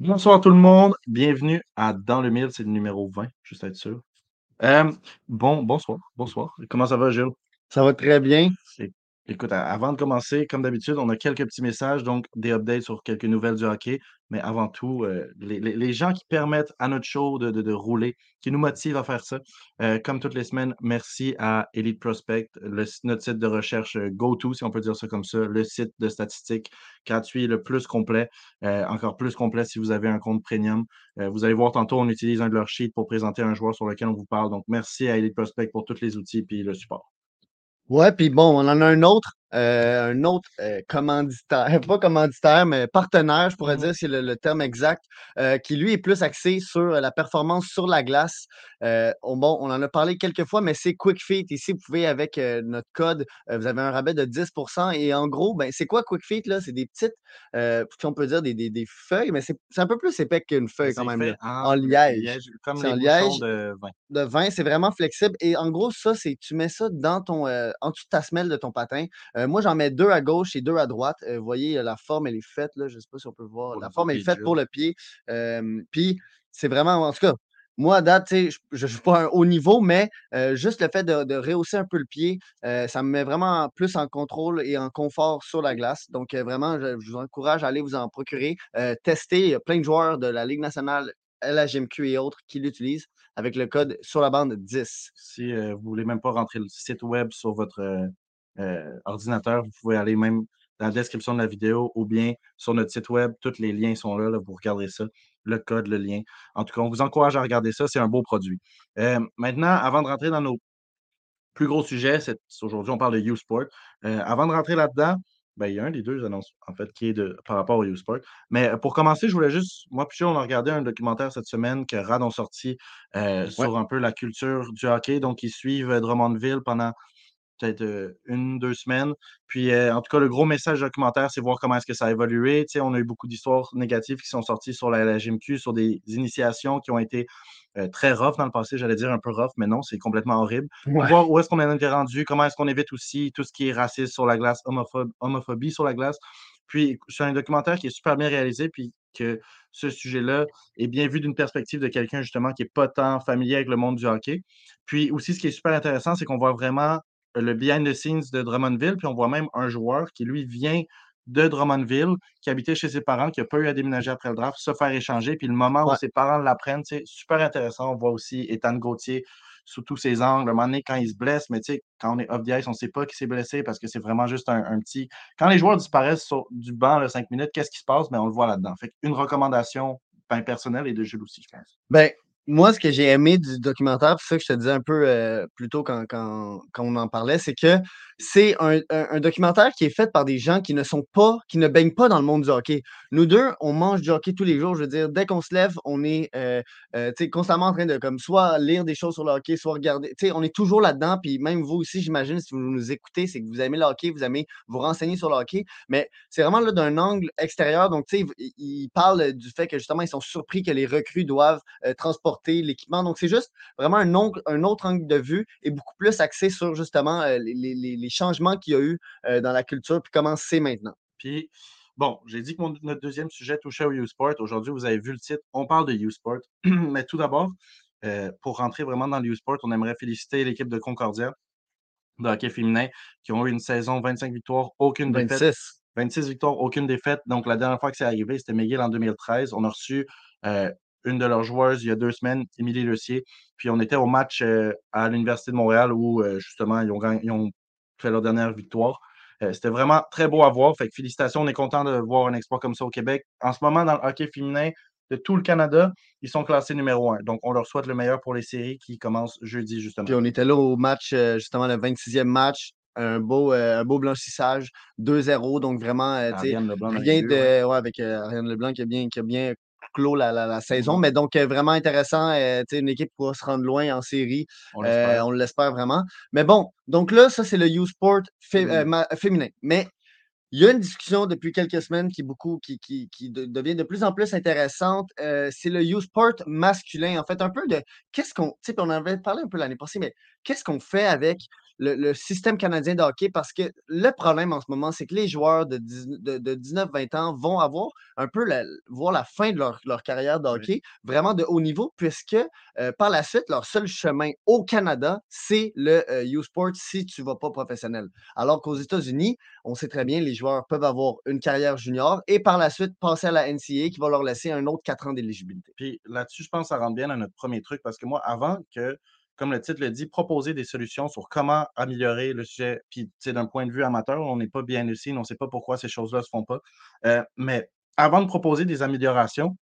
Bonsoir tout le monde, bienvenue à Dans le Mille, c'est le numéro 20, juste à être sûr. Euh, bon, bonsoir, bonsoir. Comment ça va, Gilles? Ça va très bien. Écoute, avant de commencer, comme d'habitude, on a quelques petits messages, donc des updates sur quelques nouvelles du hockey. Mais avant tout, euh, les, gens qui permettent à notre show de, de- rouler, qui nous motivent à faire ça, euh, comme toutes les semaines, merci à Elite Prospect, notre site de recherche euh, GoTo, si on peut dire ça comme ça, le site de statistiques gratuit le plus complet, encore plus complet si vous avez un compte premium. Vous allez voir tantôt, on utilise un de leurs sheets pour présenter un joueur sur lequel on vous parle. Donc, merci à Elite Prospect pour tous les outils et le support. Ouais, puis bon, on en a un autre, euh, un autre euh, commanditaire, pas commanditaire, mais partenaire, je pourrais Mhm. dire, c'est le, le terme exact, euh, qui lui est plus axé sur la performance sur la glace. On, bon, on en a parlé quelques fois, mais c'est QuickFeet. Ici, vous pouvez, avec notre code, vous avez un rabais de 10% Et en gros, ben, c'est quoi QuickFeet? C'est des petites, on peut dire, des, des, des feuilles, mais c'est un peu plus épais qu'une feuille quand même. en En liège. comme C'est les en liège. de vin. de vin, c'est vraiment flexible. Et en gros, ça, c'est tu mets ça dans ton, en dessous de ta semelle de ton patin. Euh, moi, j'en mets deux à gauche et deux à droite. Euh, vous voyez, la forme, elle est faite, là. Je ne sais pas si on peut voir. La forme, elle est faite pour le pied. Euh, Puis, c'est vraiment, en tout cas, moi, à date, je ne suis pas un haut niveau, mais euh, juste le fait de, de rehausser un peu le pied, ça me met vraiment plus en contrôle et en confort sur la glace. Donc, vraiment, je, je vous encourage à aller vous en procurer. Tester. Il y a plein de joueurs de la Ligue nationale, LHMQ et autres qui l'utilisent avec le code sur la bande 10. Si euh, vous ne voulez même pas rentrer le site web sur votre euh, euh, ordinateur, vous pouvez aller même dans la description de la vidéo ou bien sur notre site web. Tous les liens sont là, là vous regarderez ça, le code, le lien. En tout cas, on vous encourage à regarder ça. C'est un beau produit. Euh, maintenant, avant de rentrer dans nos plus gros sujets, c'est- aujourd'hui, on parle de U-Sport. Euh, avant de rentrer là-dedans, ben, il y a un des deux annonces, en fait, qui est de, par rapport au U-Sport. Mais pour commencer, je voulais juste, moi, puis on a regardé un documentaire cette semaine que RAD ont sorti euh, sur un peu la culture du hockey. Donc, ils suivent Drummondville pendant peut-être euh, une, deux semaines. Puis, euh, en tout cas, le gros message du documentaire, c'est voir comment est-ce que ça a évolué. Tu sais, on a eu beaucoup d'histoires négatives qui sont sorties sur la, la GMQ, sur des initiations qui ont été euh, très rough dans le passé. J'allais dire un peu rough, mais non, c'est complètement horrible. Ouais. Voir où est-ce qu'on en est rendu, comment est-ce qu'on évite aussi tout ce qui est racisme sur la glace, homophobe- homophobie sur la glace. Puis, c'est un documentaire qui est super bien réalisé, puis que ce sujet-là est bien vu d'une perspective de quelqu'un, justement, qui n'est pas tant familier avec le monde du hockey. Puis aussi, ce qui est super intéressant, c'est qu'on voit vraiment le behind the scenes de Drummondville, puis on voit même un joueur qui, lui, vient de Drummondville, qui habitait chez ses parents, qui n'a pas eu à déménager après le draft, se faire échanger, puis le moment où ses parents l'apprennent, c'est super intéressant. On voit aussi Ethan Gauthier sous tous ses angles. À un moment donné, quand il se blesse, mais tu sais, quand on est off the ice, on ne sait pas qui s'est blessé parce que c'est vraiment juste un, un petit. Quand les joueurs disparaissent sur- du banc, là, cinq minutes, qu'est-ce qui se passe? Mais on le voit là-dedans. Fait une recommandation ben, personnelle et de Jules aussi, je pense. Ben, moi, ce que j'ai aimé du documentaire, c'est ça que je te disais un peu euh, plus tôt quand, quand, quand on en parlait, c'est que c'est un, un- documentaire qui est fait par des gens qui ne sont pas, qui ne baignent pas dans le monde du hockey. Nous deux, on mange du hockey tous les jours. Je veux dire, dès qu'on se lève, on est euh, euh, constamment en train de comme soit lire des choses sur le hockey, soit regarder. On est toujours là-dedans. Puis même vous aussi, j'imagine, si vous nous écoutez, c'est que vous aimez le hockey, vous aimez vous renseigner sur le hockey. Mais c'est vraiment là d'un angle extérieur. Donc, tu sais, ils parlent du fait que justement, ils sont surpris que les recrues doivent euh, l'équipement. Donc, c'est juste vraiment un, ongle- un autre angle de vue et beaucoup plus axé sur justement euh, les, les- les- les changements qu'il y a eu euh, dans la culture puis comment c'est maintenant. Puis, bon, j'ai dit que mon- notre deuxième sujet touchait au U-Sport. Aujourd'hui, vous avez vu le titre. On parle de U-Sport. Mais tout d'abord, euh, pour rentrer vraiment dans le U-Sport, on aimerait féliciter l'équipe de Concordia de hockey féminin qui ont eu une saison 25 victoires, aucune défaite. 26. 26 victoires, aucune défaite. Donc, la dernière fois que c'est arrivé, c'était McGill en 2013. On a reçu euh, une de leurs joueuses il y a deux semaines, Émilie Lecier. Puis, on était au match euh, à l'Université de Montréal où, euh, justement, ils ont, gagné- ils ont fait leur dernière victoire. Euh, c'était vraiment très beau à voir. Fait que félicitations. On est content de voir un exploit comme ça au Québec. En ce moment, dans le hockey féminin de tout le Canada, ils sont classés numéro un. Donc, on leur souhaite le meilleur pour les séries qui commencent jeudi, justement. Puis on était là au match, justement, le 26e match. Un beau, euh, un beau blanchissage, 2-0. Donc vraiment, euh, rien de. Ouais, avec euh, Ariane Leblanc qui a bien, qui a bien clos la, la- la saison. Ouais. Mais donc, euh, vraiment intéressant. euh, une équipe pourra se rendre loin en série. On Euh, l'espère. on l'espère vraiment. Mais bon, donc là, ça, c'est le U-Sport fé- euh, Féminin. ma- féminin. Mais il y a une discussion depuis quelques semaines qui, beaucoup, qui, qui, qui de- devient de plus en plus intéressante. euh, c'est le U-Sport masculin. En fait, un peu de qu'est-ce qu'on. Tu sais, on en avait parlé un peu l'année passée, mais qu'est-ce qu'on fait avec le, le système canadien de hockey? Parce que le problème en ce moment, c'est que les joueurs de, 10 de, de 19-20 ans vont avoir un peu la, voir la fin de leur, leur carrière de Oui. hockey vraiment de haut niveau, puisque euh, par la suite, leur seul chemin au Canada, c'est le euh, U-Sport si tu ne vas pas professionnel. Alors qu'aux États-Unis, on sait très bien, les joueurs peuvent avoir une carrière junior et par la suite passer à la NCAA qui va leur laisser un autre quatre ans d'éligibilité. Puis là-dessus, je pense que ça rentre bien à notre premier truc parce que moi, avant que, comme le titre le dit, proposer des solutions sur comment améliorer le sujet, puis d'un point de vue amateur, on n'est pas bien ici, on ne sait pas pourquoi ces choses-là ne se font pas. Euh, mais avant de proposer des améliorations,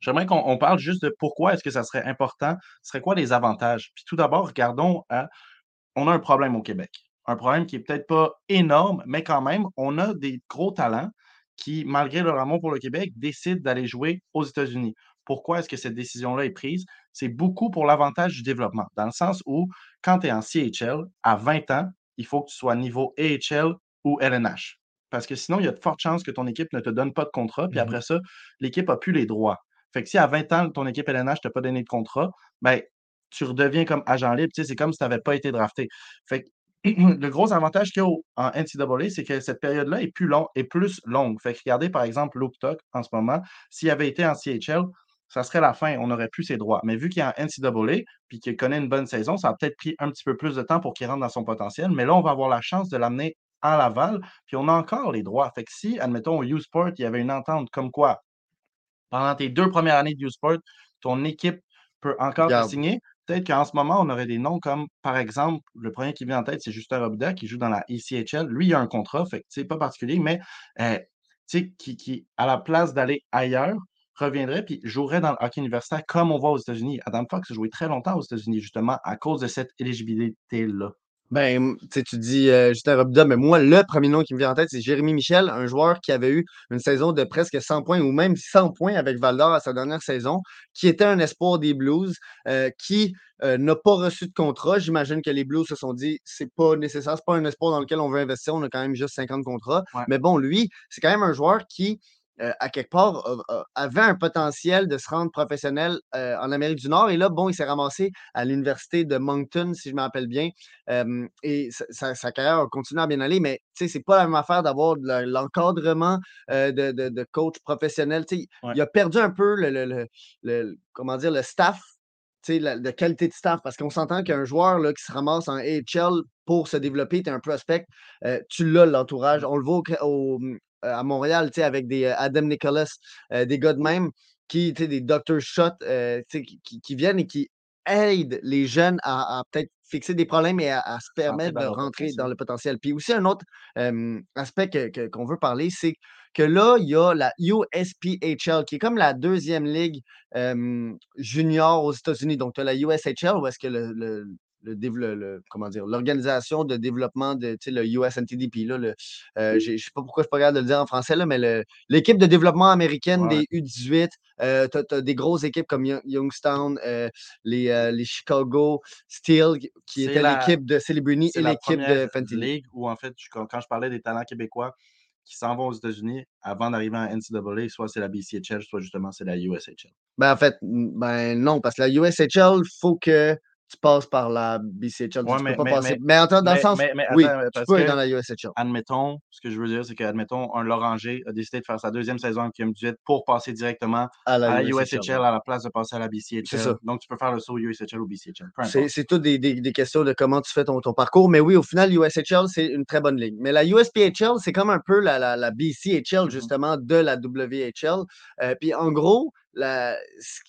j'aimerais qu'on on parle juste de pourquoi est-ce que ça serait important, ce serait quoi les avantages? Puis tout d'abord, regardons à, on a un problème au Québec. Un problème qui est peut-être pas énorme, mais quand même, on a des gros talents qui, malgré leur amour pour le Québec, décident d'aller jouer aux États-Unis. Pourquoi est-ce que cette décision-là est prise? C'est beaucoup pour l'avantage du développement, dans le sens où, quand tu es en CHL, à 20 ans, il faut que tu sois niveau AHL ou LNH. Parce que sinon, il y a de fortes chances que ton équipe ne te donne pas de contrat, puis Mhm. après ça, l'équipe n'a plus les droits. Fait que si à 20 ans, ton équipe LNH ne t'a pas donné de contrat, ben, tu redeviens comme agent libre. C'est comme si tu n'avais pas été drafté. Fait que le gros avantage qu'il y a en NCAA, c'est que cette période-là est plus, long, est plus longue. Fait que regardez, par exemple, Luke Tuck en ce moment, s'il avait été en CHL, ça serait la fin, on n'aurait plus ses droits. Mais vu qu'il est en NCAA, puis qu'il connaît une bonne saison, ça a peut-être pris un petit peu plus de temps pour qu'il rentre dans son potentiel. Mais là, on va avoir la chance de l'amener à Laval, puis on a encore les droits. Fait que si, admettons, au U-Sport, il y avait une entente comme quoi, pendant tes deux premières années de U-Sport, ton équipe peut encore te signer, peut-être qu'en ce moment, on aurait des noms comme, par exemple, le premier qui vient en tête, c'est Justin Robida, qui joue dans la ECHL. Lui, il a un contrat, fait que, sais, pas particulier, mais euh, tu sais, qui, qui, à la place d'aller ailleurs, reviendrait puis jouerait dans le hockey universitaire comme on voit aux États-Unis. Adam Fox a joué très longtemps aux États-Unis, justement, à cause de cette éligibilité-là. Ben, tu dis euh, Justin Robida, mais moi, le premier nom qui me vient en tête, c'est Jérémy Michel, un joueur qui avait eu une saison de presque 100 points ou même 100 points avec Val d'Or à sa dernière saison, qui était un espoir des Blues, euh, qui euh, n'a pas reçu de contrat. J'imagine que les Blues se sont dit, c'est pas nécessaire, c'est pas un espoir dans lequel on veut investir, on a quand même juste 50 contrats. Ouais. Mais bon, lui, c'est quand même un joueur qui, euh, à quelque part, avait un potentiel de se rendre professionnel euh, en Amérique du Nord. Et là, bon, il s'est ramassé à l'université de Moncton, si je me rappelle bien. Et sa, sa- carrière a continué à bien aller, mais tu sais, c'est pas la même affaire d'avoir l'encadrement euh, de, de- de coach professionnel. Tu sais, Ouais. Il a perdu un peu le, le- le- le- comment dire, le staff, tu sais, la, de qualité de staff, parce qu'on s'entend qu'un joueur là, qui se ramasse en AHL pour se développer, tu es un prospect, euh, tu l'as l'entourage. On le voit au à Montréal, tu sais, avec des euh, Adam Nicholas, euh, des gars de même, qui, tu sais, des Dr. Shot, euh, tu sais, qui, qui- qui viennent et qui aident les jeunes à, à peut-être fixer des problèmes et à, à se permettre de rentrer dans le potentiel. Puis aussi, un autre euh, aspect que- que- qu'on veut parler, c'est que là, il y a la USPHL, qui est comme la deuxième ligue euh, junior aux États-Unis. Donc, tu as la USHL, où est-ce que le, le- le le- comment dire, l'organisation de développement de, tu sais, le USNTDP, là, le, euh, je sais pas pourquoi je suis pas capable de le dire en français, là, mais l'équipe de développement américaine Ouais. des U18, euh, tu as, des grosses équipes comme Young- Youngstown, euh, les, euh, les Chicago Steel, qui- était l'équipe de Celebrini C'est et l'équipe de Fenty. ligue où, en fait, je- quand, quand je parlais des talents québécois qui s'en vont aux États-Unis avant d'arriver en NCAA, soit c'est la BCHL, soit justement c'est la USHL. Ben, en fait, ben non, parce que la USHL, il faut que tu passes par la BCHL. Ouais, tu mais- peux pas mais- passer. mais- Mais, en dans le sens, oui, tu peux être dans la USHL. Admettons, ce que je veux dire, c'est que, admettons, un Loranger a décidé de faire sa deuxième saison avec UM18 pour passer directement À la, à la USHL. USHL à la place de passer à la C'est BCHL. ça. Donc, tu peux faire le saut USHL ou BCHL. C'est toutes des, des- questions de comment tu fais ton, ton parcours. Mais oui, au final, USHL, c'est une très bonne ligue. Mais la USPHL, c'est comme un peu la, la, la BCHL, Mhm. justement, de la WHL. Euh, puis en gros, la,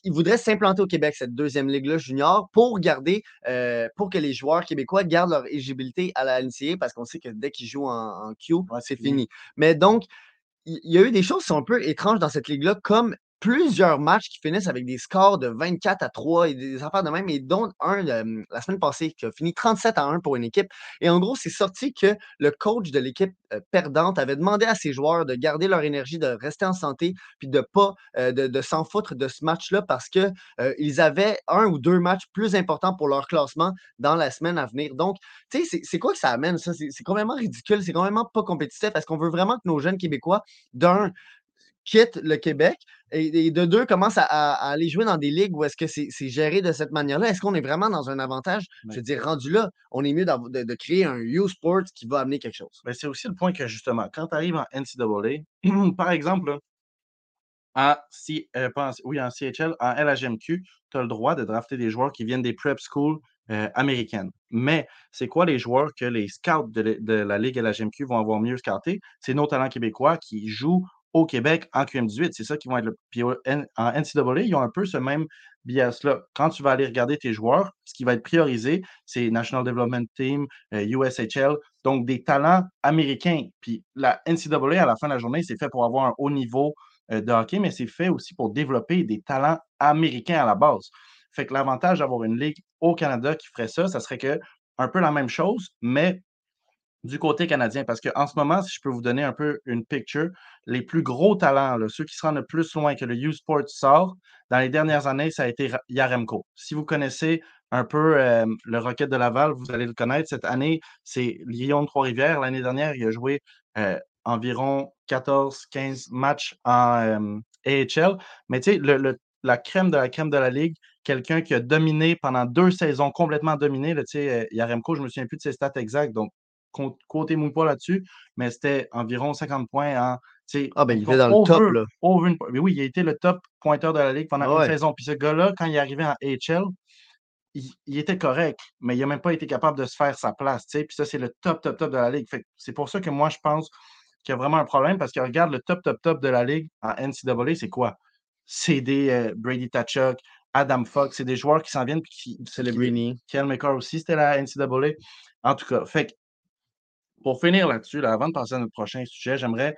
ils voudraient s'implanter au Québec, cette deuxième ligue-là junior, pour garder, euh, pour que les joueurs québécois gardent leur éligibilité à la NCA, parce qu'on sait que dès qu'ils jouent en, en Q, Ouais, c'est fini. Mais donc, il il y a eu des choses qui sont un peu étranges dans cette ligue-là, comme plusieurs matchs qui finissent avec des scores de 24 à 3 et des affaires de même, et dont un euh, la semaine passée qui a fini 37 à 1 pour une équipe. Et en gros, c'est sorti que le coach de l'équipe euh, perdante avait demandé à ses joueurs de garder leur énergie, de rester en santé, puis de pas euh, de, s'en foutre de ce match-là parce que ils avaient un ou deux matchs plus importants pour leur classement dans la semaine à venir. Donc, tu sais, c'est quoi que ça amène, ça? C'est complètement ridicule, c'est complètement pas compétitif. Est-ce qu'on veut vraiment que nos jeunes Québécois, d'un, quittent le Québec et, de deux commencent à, aller jouer dans des ligues où est-ce que c'est géré de cette manière-là? Est-ce qu'on est vraiment dans un avantage? Je veux dire, rendu là, on est mieux de, créer un U-Sport qui va amener quelque chose. C'est aussi le point que justement, quand tu arrives en NCAA, par exemple, en, C, euh, oui, en CHL, en LHMQ, tu as le droit de drafter des joueurs qui viennent des prep schools euh, américaines. Mais c'est quoi les joueurs que les scouts de, de la Ligue LHMQ vont avoir mieux scouté? C'est nos talents québécois qui jouent au Québec en QM18. C'est ça qui vont être le. Puis en NCAA, ils ont un peu ce même bias-là. Quand tu vas aller regarder tes joueurs, ce qui va être priorisé, c'est National Development Team, USHL, euh, donc des talents américains. Puis la NCAA, à la fin de la journée, c'est fait pour avoir un haut niveau euh, de hockey, mais c'est fait aussi pour développer des talents américains à la base. Fait que l'avantage d'avoir une ligue au Canada qui ferait ça, ça serait que un peu la même chose, mais du côté canadien. Parce qu'en ce moment, si je peux vous donner un peu une picture, les plus gros talents, ceux qui se rendent le plus loin que le U-Sport sort, dans les dernières années, ça a été Yaremko. Si vous connaissez un peu le Rocket de Laval, vous allez le connaître. Cette année, c'est Lyon de Trois-Rivières. L'année dernière, il a joué environ 14-15 matchs en AHL. Mais tu sais, la crème de la crème de la ligue, quelqu'un qui a dominé pendant deux saisons, complètement dominé. Sais, Yaremko, je ne me souviens plus de ses stats exacts, donc côté mouille pas là-dessus, mais c'était environ 50 points en. Ah, ben il était dans le top, là. mais oui, il a été le top pointeur de la Ligue pendant une saison. Puis ce gars-là, quand il est arrivé en HL, il, était correct, mais il n'a même pas été capable de se faire sa place. Puis ça, c'est le top, top, top de la Ligue. C'est pour ça que moi, je pense qu'il y a vraiment un problème parce que regarde le top, top, top de la Ligue en NCAA, c'est quoi? C'est des euh, Brady Tachuk, Adam Fox, c'est des joueurs qui s'en viennent. Puis qui, Brini. Kel aussi, c'était la NCAA. En tout cas, fait pour finir là-dessus, avant de passer à notre prochain sujet, j'aimerais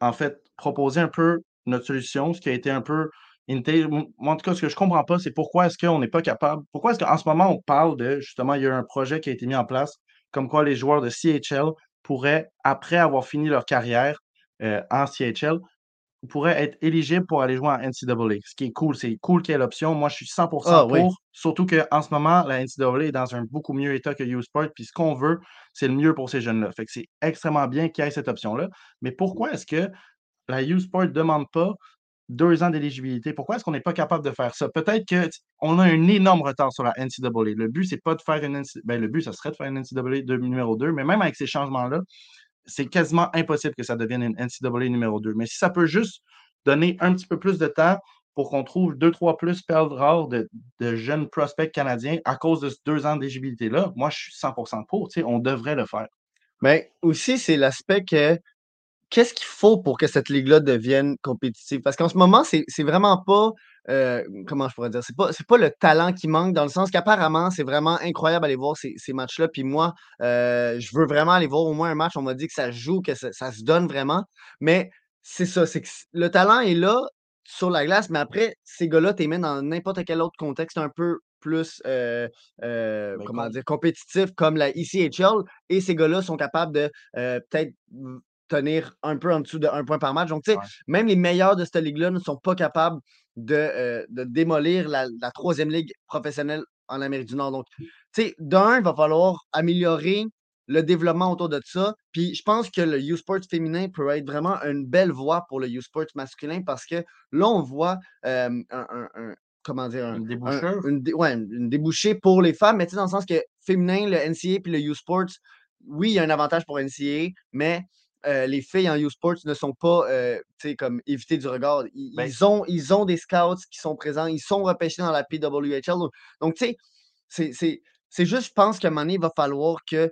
en fait proposer un peu notre solution, ce qui a été un peu moi, en tout cas, ce que je ne comprends pas, c'est pourquoi est-ce qu'on n'est pas capable, pourquoi est-ce qu'en ce moment, on parle de, justement, il y a un projet qui a été mis en place, comme quoi les joueurs de CHL pourraient, après avoir fini leur carrière euh, en CHL, pourrait être éligible pour aller jouer en NCAA. Ce qui est cool, c'est cool qu'il y ait l'option. Moi, je suis 100% ah pour. Surtout qu'en ce moment, la NCAA est dans un beaucoup mieux état que U-Sport. Puis ce qu'on veut, c'est le mieux pour ces jeunes-là. Fait que c'est extrêmement bien qu'il y ait cette option-là. Mais pourquoi est-ce que la U-Sport ne demande pas deux ans d'éligibilité? Pourquoi est-ce qu'on n'est pas capable de faire ça? Peut-être qu'on a un énorme retard sur la NCAA. Le but, c'est pas de faire une NCAA. Ben, le but, ça serait de faire une NCAA de numéro 2, mais même avec ces changements-là, c'est quasiment impossible que ça devienne une NCAA numéro 2. Mais si ça peut juste donner un petit peu plus de temps pour qu'on trouve deux, trois plus perles rares de, jeunes prospects canadiens à cause de ces deux ans d'éligibilité-là, moi, je suis 100% pour. On devrait le faire. Mais aussi, c'est l'aspect que qu'est-ce qu'il faut pour que cette ligue-là devienne compétitive? Parce qu'en ce moment, c'est vraiment pas euh, comment je pourrais dire, c'est pas, pas le talent qui manque, dans le sens qu'apparemment, c'est vraiment incroyable d'aller voir ces, matchs-là. Puis moi, euh, je veux vraiment aller voir au moins un match. On m'a dit que ça joue, que ça, se donne vraiment. Mais c'est ça, c'est que le talent est là sur la glace, mais après, ces gars-là, tu les dans n'importe quel autre contexte un peu plus euh, ben, comment dire, compétitif comme la ECHL. Et ces gars-là sont capables de peut-être tenir un peu en dessous de un point par match. Donc, tu sais, même les meilleurs de cette ligue-là ne sont pas capables de, euh, de démolir la, troisième ligue professionnelle en Amérique du Nord. Donc, tu sais, d'un, il va falloir améliorer le développement autour de ça. Puis je pense que le U-Sport féminin peut être vraiment une belle voie pour le U-Sport masculin parce que là, on voit un, comment dire, une, une, débouchée pour les femmes, mais tu sais, dans le sens que féminin, le NCA puis le U-Sport, oui, il y a un avantage pour NCA, mais euh, les filles en U-Sports ne sont pas euh, comme évitées du regard. Ben ils, ont, ils ont des scouts qui sont présents, ils sont repêchés dans la PWHL. Donc, tu sais, c'est juste, je pense qu'à un moment donné, il va falloir que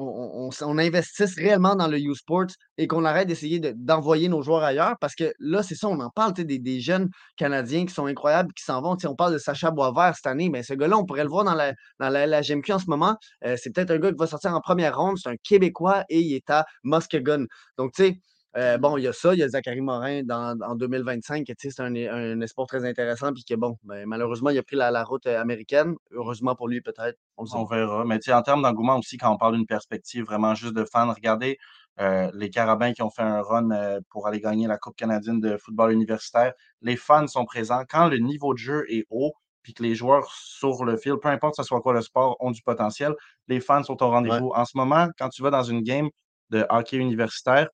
on, investisse réellement dans le U-Sports et qu'on arrête d'essayer d'envoyer nos joueurs ailleurs parce que là, c'est ça, on en parle, des, des jeunes Canadiens qui sont incroyables, qui s'en vont. On parle de Sacha Boisvert cette année, mais ce gars-là, on pourrait le voir dans la, dans la, GMQ en ce moment. Euh, c'est peut-être un gars qui va sortir en première ronde, c'est un Québécois et il est à Muskegon. Donc, tu sais, Euh, bon, il y a ça, il y a Zachary Morin dans, en 2025, tu sais, c'est un, un espoir très intéressant, puis que bon, ben, malheureusement, il a pris la, la route euh, américaine. Heureusement pour lui, peut-être. On, verra. Mais en termes d'engouement aussi, quand on parle d'une perspective vraiment juste de fans, regardez euh, les Carabins qui ont fait un run euh, pour aller gagner la Coupe canadienne de football universitaire. Les fans sont présents. Quand le niveau de jeu est haut, puis que les joueurs sur le fil, peu importe ce soit quoi le sport, ont du potentiel, les fans sont au Ouais. rendez-vous. En ce moment, quand tu vas dans une game de hockey universitaire,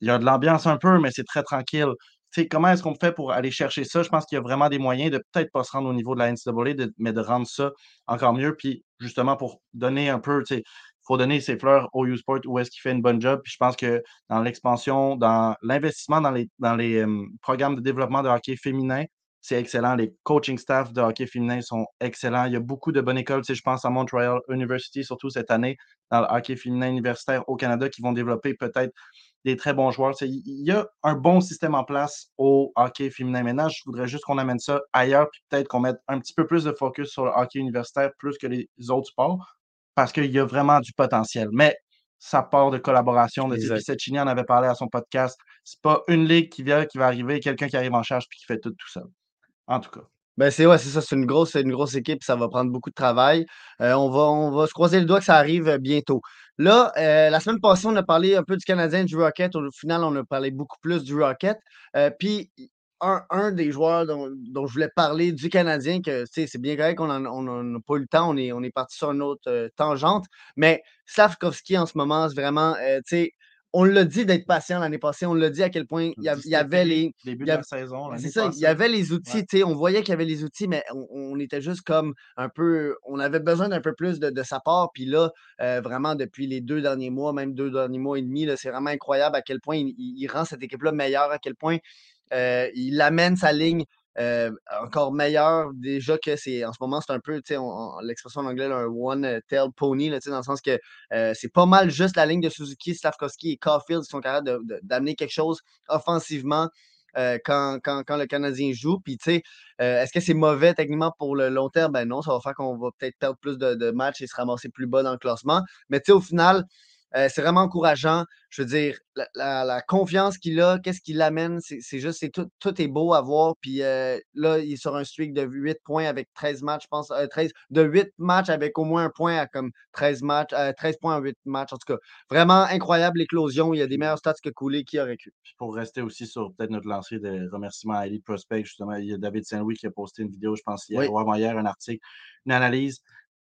il y a de l'ambiance un peu, mais c'est très tranquille. Comment est-ce qu'on fait pour aller chercher ça? Je pense qu'il y a vraiment des moyens de peut-être pas se rendre au niveau de la NCAA, mais de rendre ça encore mieux. Puis justement, pour donner un peu, il faut donner ses fleurs au U-Sport où est-ce qu'il fait une bonne job. Puis je pense que dans l'expansion, dans l'investissement dans les, dans les euh, programmes de développement de hockey féminin, c'est excellent. Les coaching staff de hockey féminin sont excellents. Il y a beaucoup de bonnes écoles. Tu sais, je pense à Montreal University, surtout cette année, dans le hockey féminin universitaire au Canada, qui vont développer peut-être des très bons joueurs. Il y a un bon système en place au hockey féminin. Maintenant, je voudrais juste qu'on amène ça ailleurs, puis peut-être qu'on mette un petit peu plus de focus sur le hockey universitaire plus que les autres sports, parce qu'il y a vraiment du potentiel. Mais ça part de collaboration. De. Pizzecchini en avait parlé à son podcast. C'est pas une ligue qui vient, qui va arriver, quelqu'un qui arrive en charge puis qui fait tout tout seul. En tout cas. Ben c'est ouais, c'est ça, c'est une grosse, une grosse équipe, ça va prendre beaucoup de travail. Euh, on va, on va se croiser le doigt que ça arrive euh, bientôt. Là, euh, la semaine passée, on a parlé un peu du Canadien, du Rocket. Au final, on a parlé beaucoup plus du Rocket. Puis un, un des joueurs dont, dont je voulais parler du Canadien, que c'est bien correct qu'on n'a pas eu le temps, on est, on est parti sur une autre tangente. Mais Slavkovski en ce moment, c'est vraiment, tu sais, on l'a dit d'être patient l'année passée, on l'a dit à quel point il y, avait les. Début il y de a- la saison. c'est l'année ça, il passée. y avait les outils, Ouais. on voyait qu'il y avait les outils, mais on, on était juste comme un peu, on avait besoin d'un peu plus de, de sa part. Puis là, euh, vraiment, depuis les deux derniers mois, même deux derniers mois et demi, c'est vraiment incroyable à quel point il rend cette équipe-là meilleure, à quel point euh, il amène sa ligne euh, encore meilleure. Déjà que c'est, en ce moment, c'est un peu, tu sais, on- on- l'expression en anglais, là, un one-tail pony, là, tu sais, dans le sens que euh, c'est pas mal juste la ligne de Suzuki, Slavkovski et Caulfield qui sont capables d'amener quelque chose offensivement euh, quand, quand, quand le Canadien joue. Puis, tu sais, euh, est-ce que c'est mauvais techniquement pour le long terme? Ben non, ça va faire qu'on va peut-être perdre plus de, de matchs et se ramasser plus bas dans le classement. Mais, tu sais, au final, euh, c'est vraiment encourageant. Je veux dire, la, la- la confiance qu'il a, qu'est-ce qu'il amène, c'est juste, tout, tout est beau à voir. Puis euh, là, il est sur un streak de 8 points avec 13 matchs, je pense, euh, 13, de 8 matchs avec au moins un point à comme 13 matchs, euh, 13 points en 8 matchs. En tout cas, vraiment incroyable l'éclosion. Il y a des meilleurs stats que Cooley qui aurait cru. Puis pour rester aussi sur peut-être notre lancée de remerciements à Elite Prospect, justement, il y a David Saint-Louis qui a posté une vidéo, je pense, hier Oui. ou avant-hier, un article, une analyse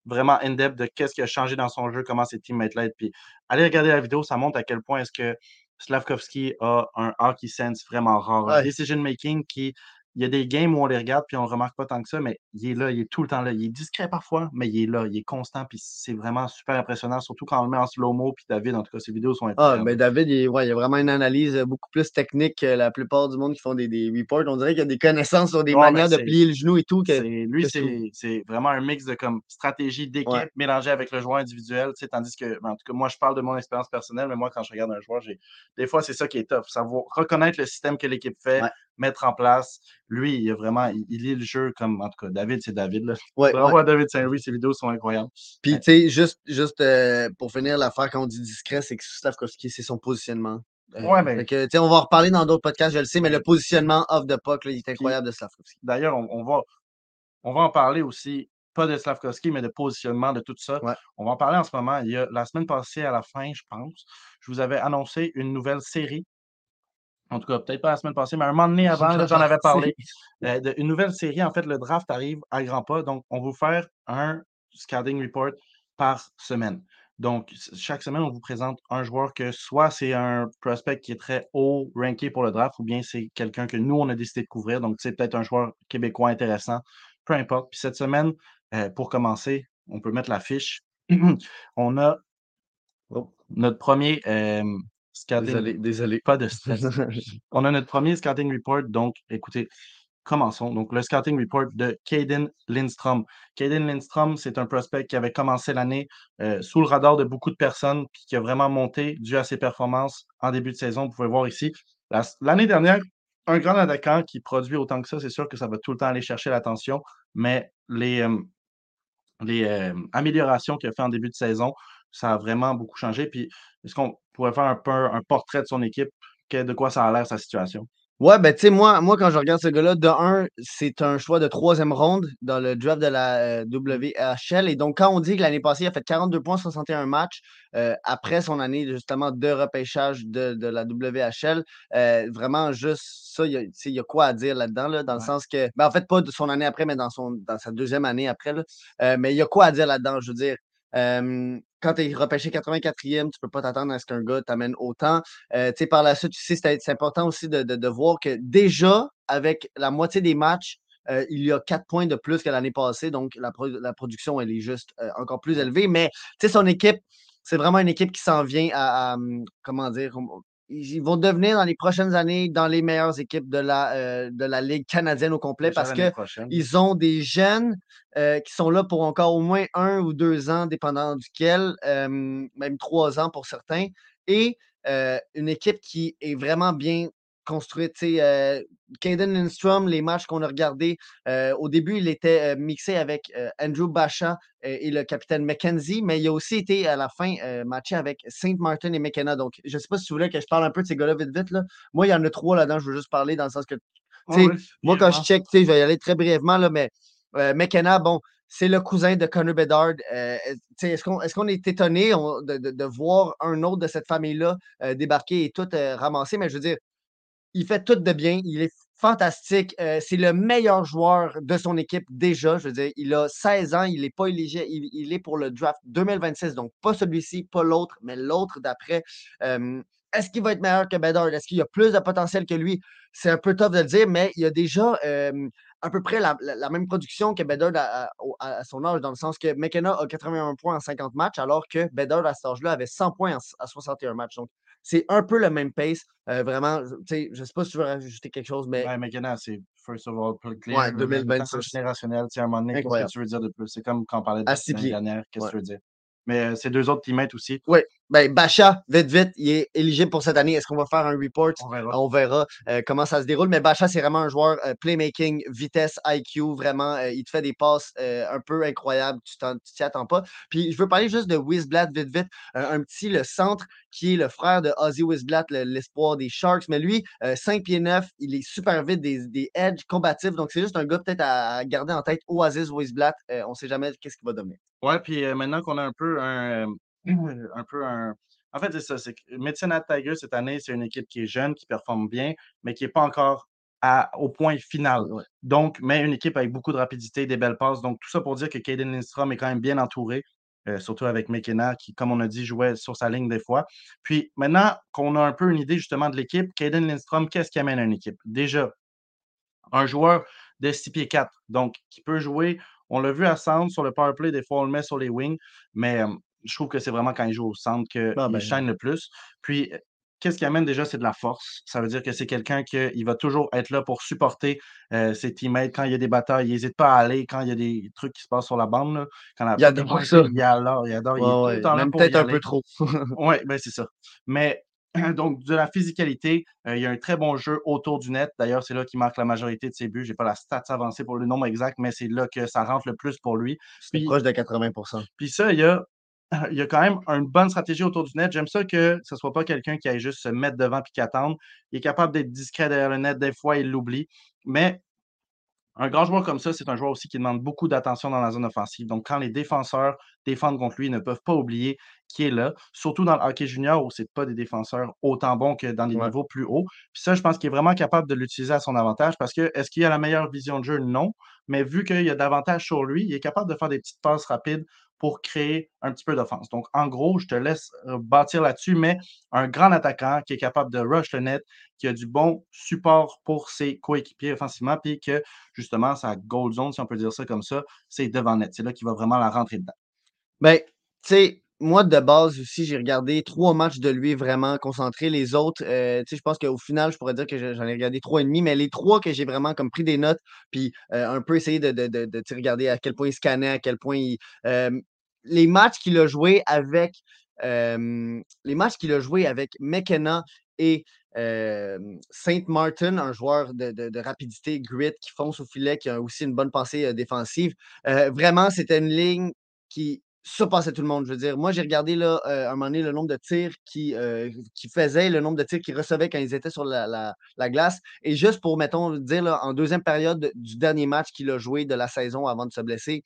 vraiment in-depth de qu'est-ce qui a changé dans son jeu, comment ses teammates l'aident. Puis allez regarder la vidéo, ça montre à quel point est-ce que Slavkovski a un hockey sense vraiment rare. Un decision making qui. Il y a des games où on les regarde puis on ne remarque pas tant que ça, mais il est là, il est tout le temps là. Il est discret parfois, mais il est là, il est constant, puis c'est vraiment super impressionnant, surtout quand on le met en slow-mo. Puis David, en tout cas, ses vidéos sont Ah, incroyables. ben David, il, ouais, il a vraiment une analyse euh, beaucoup plus technique que la plupart du monde qui font des, des reports. On dirait qu'il y a des connaissances sur des Ouais, ben, manières de plier le genou et tout. Que, lui, c'est vraiment un mix de comme stratégie d'équipe Ouais. mélangée avec le joueur individuel. Tandis que, ben, en tout cas, moi, je parle de mon expérience personnelle, mais moi, quand je regarde un joueur, des fois, c'est ça qui est tough. Savoir reconnaître le système que l'équipe fait, mettre en place. Lui, il a vraiment, il, il lit le jeu comme, en tout cas, David, c'est David. Là. Ouais, David Saint-Louis, ses vidéos sont incroyables. Puis, Ouais. tu sais, juste, juste euh, pour finir l'affaire, quand on dit discret, c'est que Slavkovski, c'est son positionnement. Euh, Ouais, fait que, tu sais, on va en reparler dans d'autres podcasts, je le sais, mais le positionnement off the puck, là, il est incroyable de Slavkovski. D'ailleurs, on, on va, on va en parler aussi, pas de Slavkovski, mais de positionnement, de tout ça. Ouais. On va en parler en ce moment. Il y a, la semaine passée, à la fin, je pense, je vous avais annoncé une nouvelle série. En tout cas, peut-être pas la semaine passée, mais un moment donné avant, j'en avais parlé. Euh, de- une nouvelle série, en fait, le draft arrive à grands pas. Donc, on va vous faire un scouting report par semaine. Donc, chaque semaine, on vous présente un joueur que soit c'est un prospect qui est très haut ranké pour le draft, ou bien c'est quelqu'un que nous, on a décidé de couvrir. Donc, c'est peut-être un joueur québécois intéressant, peu importe. Puis cette semaine, euh, pour commencer, on peut mettre la fiche. on a Oh, notre premier euh, scouting. désolé, désolé. Pas de stress. On a notre premier scouting report. Donc, écoutez, commençons. Donc, le scouting report de Caden Lindstrom. Caden Lindstrom, c'est un prospect qui avait commencé l'année euh, sous le radar de beaucoup de personnes, puis qui a vraiment monté dû à ses performances en début de saison. Vous pouvez voir ici. La- L'année dernière, un grand attaquant qui produit autant que ça, c'est sûr que ça va tout le temps aller chercher l'attention, mais les, euh, les euh, améliorations qu'il a fait en début de saison, ça a vraiment beaucoup changé. Puis, est-ce qu'on pourrait faire un peu un portrait de son équipe? que- de quoi ça a l'air sa situation? Ouais, ben, tu sais, moi, moi, quand je regarde ce gars-là, de un, c'est un choix de troisième ronde dans le draft de la euh, WHL. Et donc, quand on dit que l'année passée, il a fait 42 points, 61 matchs, euh, après son année, justement, de repêchage de, de la WHL, euh, vraiment, juste ça, il y a, tu sais, il y a quoi à dire là-dedans, là, dans le sens que, ben, en fait, pas de son année après, mais dans, son, dans sa deuxième année après, là. Euh, mais il y a quoi à dire là-dedans, je veux dire. Euh, quand tu es repêché 84e, tu peux pas t'attendre à ce qu'un gars t'amène autant. Euh, tu sais, par la suite, tu sais, c'est important aussi de, de- de voir que déjà, avec la moitié des matchs, euh, il y a quatre points de plus que l'année passée. Donc, la, pro- la production, elle est juste encore plus élevée. Mais, tu sais, son équipe, c'est vraiment une équipe qui s'en vient à, à, hum, comment dire, ils vont devenir dans les prochaines années dans les meilleures équipes de la, euh, de la Ligue canadienne au complet Déjà parce l'année que prochaine. ils ont des jeunes euh, qui sont là pour encore au moins un ou deux ans, dépendant duquel, euh, même trois ans pour certains, et une équipe qui est vraiment bien construite. tu sais, Euh, Caden Lindstrom, les matchs qu'on a regardés, euh, au début, il était euh, mixé avec euh, Andrew Bacha et le capitaine McKenzie, mais il a aussi été à la fin matché avec Saint Martin et McKenna. Donc, je ne sais pas si tu voulais que je parle un peu de ces gars-là vite, vite. Là. Moi, il y en a trois là-dedans, je veux juste parler dans le sens que ouais, moi, quand je check, je vais y aller très brièvement, là, mais McKenna, bon, c'est le cousin de Connor Bedard. Euh, est-ce qu'on est, étonné on- de, de- de voir un autre de cette famille-là euh, débarquer et tout euh, ramasser? Mais je veux dire, il fait tout de bien. Il est fantastique. Euh, c'est le meilleur joueur de son équipe déjà. Je veux dire, il a 16 ans. Il n'est pas éligible. Il, est pour le draft 2026. Donc, pas celui-ci, pas l'autre, mais l'autre d'après. Est-ce qu'il va être meilleur que Bedard? Est-ce qu'il a plus de potentiel que lui? C'est un peu tough de le dire, mais il a déjà à peu près la, même production que Bedard à- à son âge, dans le sens que McKenna a 81 points en 50 matchs, alors que Bedard à cet âge-là avait 100 points en- à 61 matchs. Donc, c'est un peu le même pace. Euh, vraiment, tu sais, je ne sais pas si tu veux rajouter quelque chose, mais Ouais, McKenna, c'est first of all, plus clair. Ouais, le- le 2026. temps générationnel, à un moment donné, qu'est-ce que tu veux dire de plus? C'est comme quand on parlait de pieds. dernière, qu'est-ce que Ouais. tu veux dire? Mais euh, ces deux autres teammates aussi, oui, ben, Bacha, vite, vite, il est éligible pour cette année. Est-ce qu'on va faire un report? on verra. On verra euh, comment ça se déroule. Mais Bacha, c'est vraiment un joueur euh, playmaking, vitesse, IQ, vraiment. euh, il te fait des passes un peu incroyables. Tu t'y attends pas. Puis je veux parler juste de Wizblatt, vite, vite. Un petit, le centre, qui est le frère de Ozzy Wizblatt, le- l'espoir des Sharks. Mais lui, euh, 5 pieds 9, il est super vite, des, des edges combatifs. Donc c'est juste un gars peut-être à, à garder en tête. Oasis Wizblatt, euh, on sait jamais qu'est-ce qu'il va devenir. Ouais, puis maintenant qu'on a un peu un, un peu un. En fait, c'est ça. C'est que Medicine at Tiger, cette année, c'est une équipe qui est jeune, qui performe bien, mais qui n'est pas encore au point final. Donc, mais une équipe avec beaucoup de rapidité, des belles passes. Donc, tout ça pour dire que Caden Lindstrom est quand même bien entouré, euh, surtout avec McKenna, qui, comme on a dit, jouait sur sa ligne des fois. Puis maintenant qu'on a un peu une idée justement de l'équipe, Caden Lindstrom, qu'est-ce qui amène à une équipe? Déjà, un joueur de 6 pieds 4, donc qui peut jouer. On l'a vu à centre sur le power play, des fois on le met sur les wings, mais je trouve que c'est vraiment quand il joue au centre qu'il Ah ben. shine le plus. Puis, qu'est-ce qui amène déjà, c'est de la force. Ça veut dire que c'est quelqu'un qui va toujours être là pour supporter euh, ses teammates quand il y a des batailles. Il n'hésite pas à aller quand il y a des trucs qui se passent sur la bande. là, quand la Il adore ça. Il adore, il adore. il est Ouais, pour y peut-être un peu trop. Oui, ben c'est ça. Mais donc, de la physicalité, euh, il y a un très bon jeu autour du net. D'ailleurs, c'est là qu'il marque la majorité de ses buts. Je n'ai pas la stats avancée pour le nombre exact, mais c'est là que ça rentre le plus pour lui. C'est proche de 80% puis ça, il y a, il y a quand même une bonne stratégie autour du net. J'aime ça que ce ne soit pas quelqu'un qui aille juste se mettre devant puis qui attende. Il est capable d'être discret derrière le net. Des fois, il l'oublie. Mais un grand joueur comme ça, c'est un joueur aussi qui demande beaucoup d'attention dans la zone offensive. Donc, quand les défenseurs défendent contre lui, ils ne peuvent pas oublier qui est là. Surtout dans le hockey junior où ce pas des défenseurs autant bons que dans les Ouais. niveaux plus hauts. Puis ça, je pense qu'il est vraiment capable de l'utiliser à son avantage parce que est-ce qu'il a la meilleure vision de jeu? Non. Mais vu qu'il y a davantage sur lui, il est capable de faire des petites passes rapides pour créer un petit peu d'offense. Donc, en gros, je te laisse euh, bâtir là-dessus, mais un grand attaquant qui est capable de rush le net, qui a du bon support pour ses coéquipiers offensivement, puis que justement, sa goal zone, si on peut dire ça comme ça, c'est devant net. C'est là qu'il va vraiment la rentrer dedans. Ben, tu sais, moi, de base aussi, j'ai regardé trois matchs de lui vraiment concentrés. Les autres, euh, je pense qu'au final, je pourrais dire que je- j'en ai regardé trois et demi, mais les trois que j'ai vraiment comme pris des notes, puis euh, un peu essayé de, de, de, de, regarder à quel point il scannait, à quel point il. euh, les matchs qu'il a joués avec. euh, les matchs qu'il a joués avec McKenna et euh, Saint Martin, un joueur de, de- rapidité, grit, qui fonce au filet, qui a aussi une bonne pensée défensive. Vraiment, c'était une ligne qui surpassait tout le monde. Je veux dire, moi, j'ai regardé là, euh, un moment donné le nombre de tirs qui, euh, qui faisaient, le nombre de tirs qu'ils recevaient quand ils étaient sur la, la- la glace. Et juste pour, mettons, dire, là, en deuxième période du dernier match qu'il a joué de la saison avant de se blesser,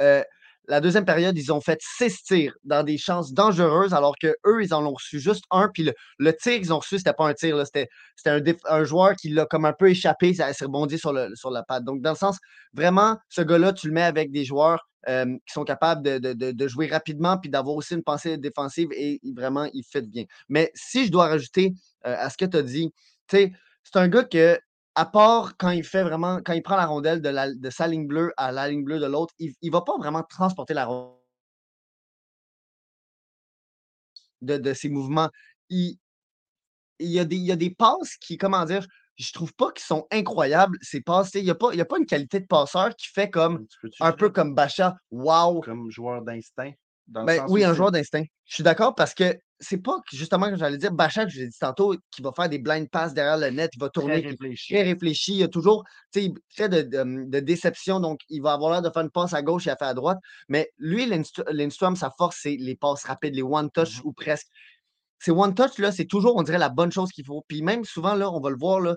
euh, la deuxième période, ils ont fait six tirs dans des chances dangereuses, alors que eux, ils en ont reçu juste un. Puis le, tir qu'ils ont reçu, c'était pas un tir, c'était, un, joueur qui l'a comme un peu échappé, ça s'est rebondi sur, la patte. Donc, dans le sens, vraiment, ce gars-là, tu le mets avec des joueurs euh, qui sont capables de, jouer rapidement puis d'avoir aussi une pensée défensive et vraiment, il fait bien. Mais si je dois rajouter euh, à ce que tu as dit, tu sais, c'est un gars que, à part quand il fait vraiment, quand il prend la rondelle de, la- de sa ligne bleue à la ligne bleue de l'autre, il ne va pas vraiment transporter la rondelle de, de ses mouvements. Il, il y a des, il y a des passes qui, comment dire, je trouve pas qu'ils sont incroyables, ces passes. Il n'y a, pas- y a pas une qualité de passeur qui fait comme un peu comme Bacha. Wow! comme joueur d'instinct? Ben, oui, un joueur d'instinct. Je suis d'accord parce que c'est pas justement, comme j'allais dire, Bachak, je l'ai dit tantôt, qui va faire des blind passes derrière le net, il va très tourner, est réfléchi. très réfléchi. Il y a toujours, tu sais, il fait de, de- de déception, donc il va avoir l'air de faire une passe à gauche et à faire à droite. Mais lui, Lindstr- Lindstrom, sa force, c'est les passes rapides, les one-touch Mhm. ou presque. Ces one-touch, là, c'est toujours, on dirait, la bonne chose qu'il faut. Puis même souvent, là, on va le voir, là,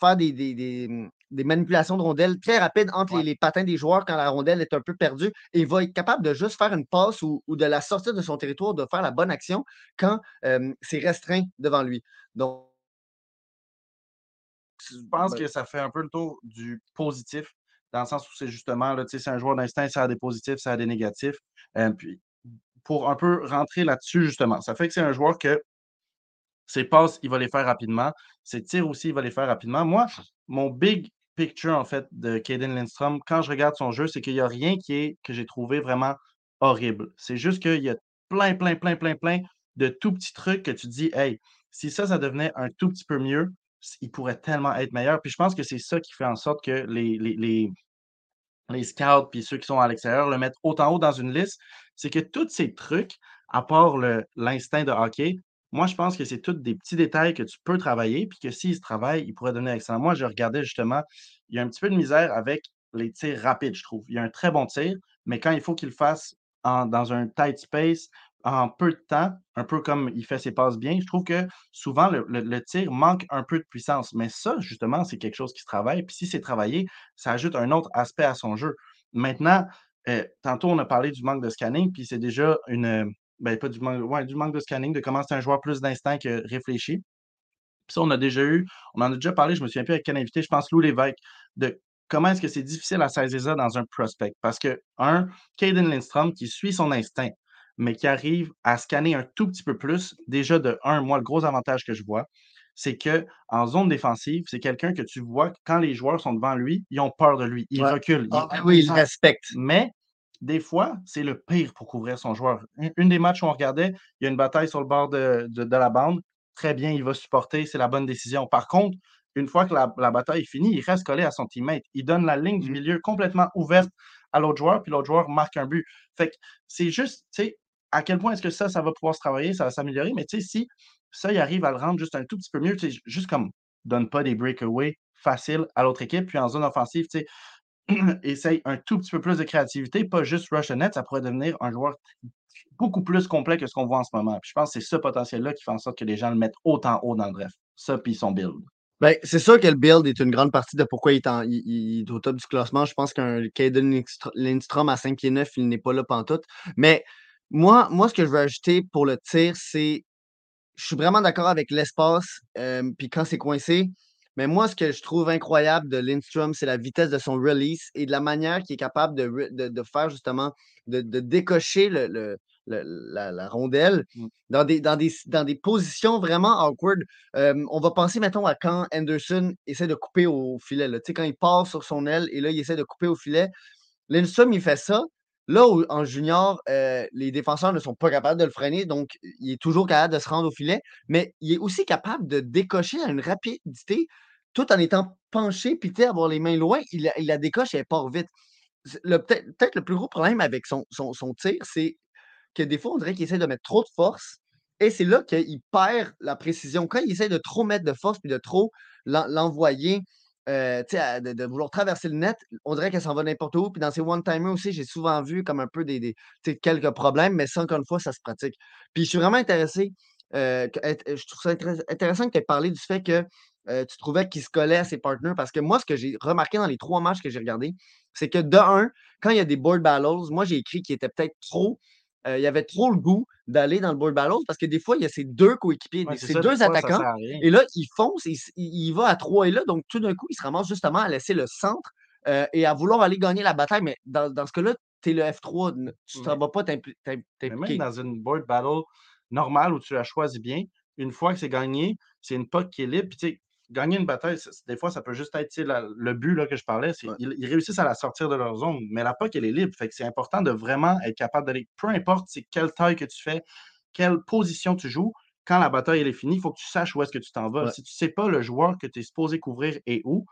faire des, des, des, mmh, des manipulations de rondelles très rapides entre les, Ouais. les patins des joueurs quand la rondelle est un peu perdue. Et il va être capable de juste faire une passe ou, ou de la sortir de son territoire, de faire la bonne action quand euh, c'est restreint devant lui. Donc, Je pense ben, que ça fait un peu le tour du positif, dans le sens où c'est justement, là, tu sais, c'est un joueur d'instinct, ça a des positifs, ça a des négatifs. Euh, puis, pour un peu rentrer là-dessus, justement, ça fait que c'est un joueur que ses passes, il va les faire rapidement. Ses tirs aussi, il va les faire rapidement. Moi, mon big picture, en fait, de Caden Lindstrom, quand je regarde son jeu, c'est qu'il n'y a rien qui que j'ai trouvé vraiment horrible. C'est juste qu'il y a plein, plein, plein, plein, plein de tout petits trucs que tu dis, hey, si ça, ça devenait un tout petit peu mieux, il pourrait tellement être meilleur. Puis je pense que c'est ça qui fait en sorte que les, scouts puis ceux qui sont à l'extérieur le mettent autant haut dans une liste, c'est que tous ces trucs, à part l'instinct de hockey, moi, je pense que c'est tous des petits détails que tu peux travailler, puis que s'ils se travaillent, ils pourraient donner excellent. Moi, je regardais justement, il y a un petit peu de misère avec les tirs rapides, je trouve. Il y a un très bon tir, mais quand il faut qu'il le fasse dans un tight space, en peu de temps, un peu comme il fait ses passes bien, je trouve que souvent le tir manque un peu de puissance. Mais ça, justement, c'est quelque chose qui se travaille. Puis si c'est travaillé, ça ajoute un autre aspect à son jeu. Maintenant, euh, tantôt, on a parlé du manque de scanning, puis c'est déjà une. Ben, pas du manque, ouais, du manque de scanning, de comment c'est un joueur plus d'instinct que réfléchi. Puis ça, on a déjà eu, on en a déjà parlé, je me souviens plus avec quel invité, je pense Lou Lévesque, de comment est-ce que c'est difficile à saisir ça dans un prospect. Parce que, un, Caden Lindstrom qui suit son instinct, mais qui arrive à scanner un tout petit peu plus, déjà de un, moi, le gros avantage que je vois, c'est que en zone défensive, c'est quelqu'un que tu vois que quand les joueurs sont devant lui, ils ont peur de lui, ils ouais. reculent, ils Ah, ben oui, il imposant. respecte. Mais des fois, c'est le pire pour couvrir son joueur. Une une des matchs où on regardait, il y a une bataille sur le bord de, de- de la bande. Très bien, il va supporter, c'est la bonne décision. Par contre, une fois que la, la bataille est finie, il reste collé à son teammate. Il donne la ligne du Mhm. milieu complètement ouverte à l'autre joueur, puis l'autre joueur marque un but. Fait que c'est juste, tu sais, à quel point est-ce que ça, ça va pouvoir se travailler, ça va s'améliorer, mais tu sais, si ça, il arrive à le rendre juste un tout petit peu mieux, tu sais, juste comme donne pas des breakaways faciles à l'autre équipe, puis en zone offensive, tu sais, essaye un tout petit peu plus de créativité, pas juste rush net, ça pourrait devenir un joueur beaucoup plus complet que ce qu'on voit en ce moment. Puis je pense que c'est ce potentiel-là qui fait en sorte que les gens le mettent autant haut dans le draft. Ça, puis son build. Ben, c'est sûr que le build est une grande partie de pourquoi il est, au top du classement. Je pense qu'un Caden Lindstr- Lindstrom à 5 pieds 9, il n'est pas là pantoute. Mais moi, moi, ce que je veux ajouter pour le tir, c'est je suis vraiment d'accord avec l'espace, euh, puis quand c'est coincé. Mais moi, ce que je trouve incroyable de Lindstrom, c'est la vitesse de son release et de la manière qu'il est capable de, de, de faire justement, de, de décocher le, le- le- la, la rondelle Mm. dans des, dans, des, dans des positions vraiment awkward. Euh, on va penser, mettons, à quand Anderson essaie de couper au filet. là. Tu sais, quand il part sur son aile et là, il essaie de couper au filet. Lindstrom, il fait ça. Là, où- en junior, euh, les défenseurs ne sont pas capables de le freiner, donc il est toujours capable de se rendre au filet, mais il est aussi capable de décocher à une rapidité tout en étant penché, puis tu avoir les mains loin, il la, décoche et elle part vite. Peut-être le plus gros problème avec son, son, tir, c'est que des fois, on dirait qu'il essaie de mettre trop de force et c'est là qu'il perd la précision. Quand il essaie de trop mettre de force puis de trop l'en- l'envoyer euh, de, vouloir traverser le net, on dirait qu'elle s'en va n'importe où. Puis dans ces one-timers aussi, j'ai souvent vu comme un peu des, quelques problèmes, mais ça, encore une fois, ça se pratique. Puis je suis vraiment intéressé. euh, je trouve ça intér- intéressant que tu aies parlé du fait que euh, tu trouvais qu'il se collait à ses partenaires parce que moi, ce que j'ai remarqué dans les trois matchs que j'ai regardés, c'est que de un, quand il y a des board battles, moi, j'ai écrit qu'il était peut-être trop. euh, il y avait trop le goût d'aller dans le board battles parce que des fois, il y a ces deux coéquipiers, Ouais, ces ça, deux attaquants. Et là, il fonce, il, va à trois et là, donc tout d'un coup, il se ramasse justement à laisser le centre euh, et à vouloir aller gagner la bataille. Mais dans, dans ce cas-là, tu es le F3, n- tu ne Mais- vas pas t'impli- t'im- Mais même t'impliquer. dans une board battle normale où tu la choisis bien, une fois que c'est gagné, c'est une puck qui est libre. Puis, gagner une bataille, des fois, ça peut juste être la- le but là, que je parlais. Ouais. Ils, ils réussissent à la sortir de leur zone, mais la puck, elle est libre. Fait que c'est important de vraiment être capable d'aller, peu importe c'est quelle taille que tu fais, quelle position tu joues, quand la bataille elle est finie, il faut que tu saches où est-ce que tu t'en vas. Ouais. Si tu ne sais pas le joueur que tu es supposé couvrir et où,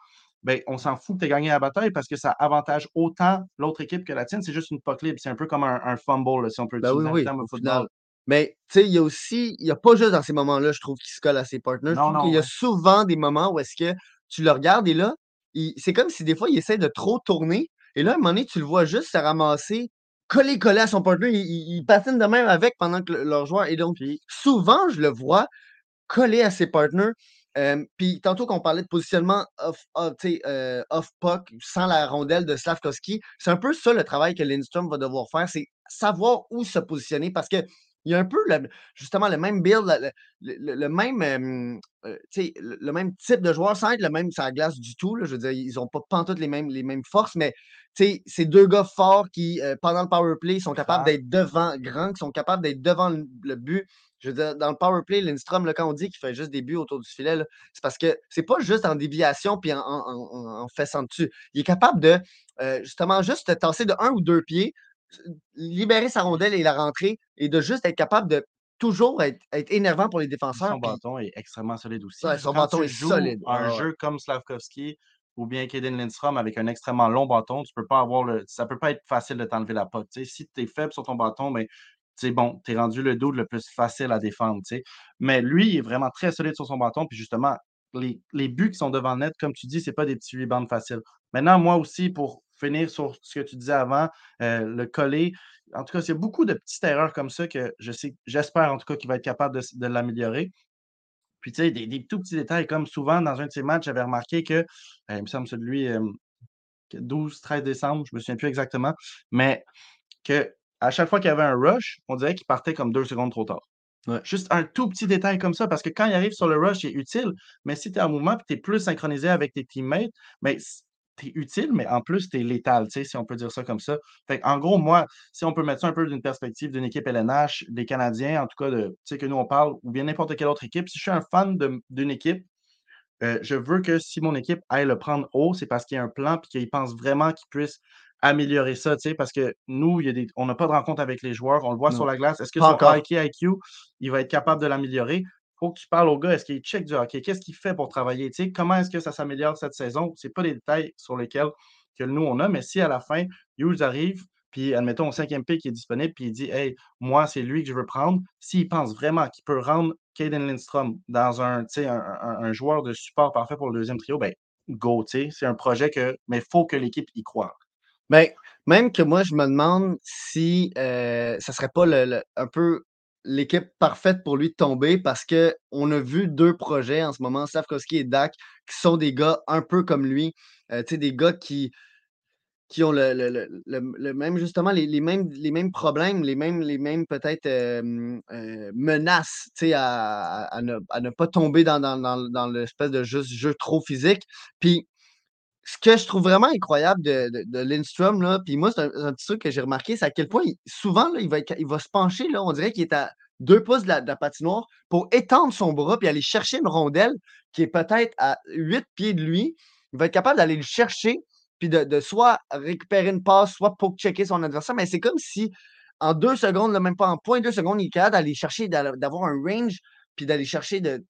ben, on s'en fout que tu aies gagné la bataille parce que ça avantage autant l'autre équipe que la tienne. C'est juste une puck libre. C'est un peu comme un, un fumble, là, si on peut Ben utiliser oui, terme au football. Mais tu sais, il y a aussi, il n'y a pas juste dans ces moments-là, je trouve, qu'il se colle à ses partenaires. Je Non, trouve non, qu'il y a ouais. souvent des moments où est-ce que tu le regardes et là, il- c'est comme si des fois, il essaie de trop tourner. Et là, à un moment donné, tu le vois juste se ramasser, coller, coller à son partenaire. Il, il- il patine de même avec pendant que le- leur joueur. Et donc, Puis, souvent, je le vois coller à ses partenaires. Euh, Puis tantôt qu'on parlait de positionnement off, sais, euh, off puck sans la rondelle de Slavkovski, c'est un peu ça le travail que Lindstrom va devoir faire, c'est savoir où se positionner parce que il y a un peu le- justement le même build, le, le- le- même, euh, le, même type de joueur sans être le même sur la glace du tout. là. je veux dire, ils n'ont pas pantoute les mêmes, les mêmes forces, mais c'est deux gars forts qui, euh, pendant le power play, sont capables Grand. d'être devant, grands, qui sont capables d'être devant le, but. Je veux dire, dans le power play, Lindstrom, là, quand on dit qu'il fait juste des buts autour du filet, c'est parce que c'est pas juste en déviation puis en, en, en- en fessant dessus. Il est capable de euh, justement juste te tasser de un ou deux pieds, libérer sa rondelle et la rentrer et de juste être capable de toujours être, être énervant pour les défenseurs. son bâton est extrêmement solide aussi. Ouais, son Quand bâton est solide. un Ouais, jeu comme Slavkovski ou bien Kaden Lindstrom avec un extrêmement long bâton, tu peux pas avoir le. Ça peut pas être facile de t'enlever la pote. Si tu es faible sur ton bâton, mais c'est bon, tu es rendu le dos le plus facile à défendre. Mais lui, il est vraiment très solide sur son bâton. Puis justement, les, les buts qui sont devant le net, comme tu dis, c'est pas des petits rebounds faciles. Maintenant, moi aussi, pour finir sur ce que tu disais avant, euh, le coller, en tout cas, a beaucoup de petites erreurs comme ça que je sais, j'espère en tout cas qu'il va être capable de, l'améliorer. Puis, tu sais, des, des tout petits détails, comme souvent dans un de ses matchs, j'avais remarqué que, euh, il me semble celui euh, que 12, 13 décembre, je me souviens plus exactement, mais que à chaque fois qu'il y avait un rush, on dirait qu'il partait comme deux secondes trop tard. Ouais. Juste un tout petit détail comme ça, parce que quand il arrive sur le rush, il est utile, mais si tu es en mouvement et tu es plus synchronisé avec tes teammates, mais tu es utile, mais en plus, tu es létal, si on peut dire ça comme ça. Fait en gros, moi, si on peut mettre ça un peu d'une perspective d'une équipe LNH, des Canadiens, en tout cas, de, tu sais, que nous on parle, ou bien n'importe quelle autre équipe, si je suis un fan d'une équipe, euh, je veux que si mon équipe aille le prendre haut, c'est parce qu'il y a un plan et qu'il pense vraiment qu'il puisse améliorer ça, tu sais, parce que nous, il y a des, on n'a pas de rencontre avec les joueurs, on le voit Non. sur la glace. Est-ce que son IQ, il va être capable de l'améliorer? Faut que tu parles au gars, est-ce qu'il check du hockey? Qu'est-ce qu'il fait pour travailler? Comment est-ce que ça s'améliore cette saison? Ce pas des détails sur lesquels que nous, on a, mais si à la fin, Hughes arrive, puis admettons au cinquième pick qui est disponible, puis il dit Hey, moi, c'est lui que je veux prendre. S'il pense vraiment qu'il peut rendre Caden Lindstrom dans un, un, joueur de support parfait pour le deuxième trio, ben go. C'est un projet que. Mais il faut que l'équipe y croit. Ben, même que moi, je me demande si euh, ça serait pas le- un peu l'équipe parfaite pour lui tomber parce que on a vu deux projets en ce moment, Slavkovski et Dak, qui sont des gars un peu comme lui. Euh, des gars qui, ont le, même, justement, les, mêmes, problèmes, les mêmes, les mêmes peut-être euh, menaces, à, à- ne, pas tomber dans, dans l'espèce de juste jeu trop physique. Puis, ce que je trouve vraiment incroyable de, de, Lindstrom, là, puis moi, c'est un, petit truc que j'ai remarqué, c'est à quel point, souvent, là, il, va il va se pencher, là, on dirait qu'il est à deux pouces de la, patinoire pour étendre son bras puis aller chercher une rondelle qui est peut-être à huit pieds de lui. Il va être capable d'aller le chercher puis de, de soit récupérer une passe, soit pour checker son adversaire. Mais c'est comme si, en deux secondes, là, même pas en point deux secondes, il est capable d'aller chercher, d'avoir un range puis d'aller chercher de,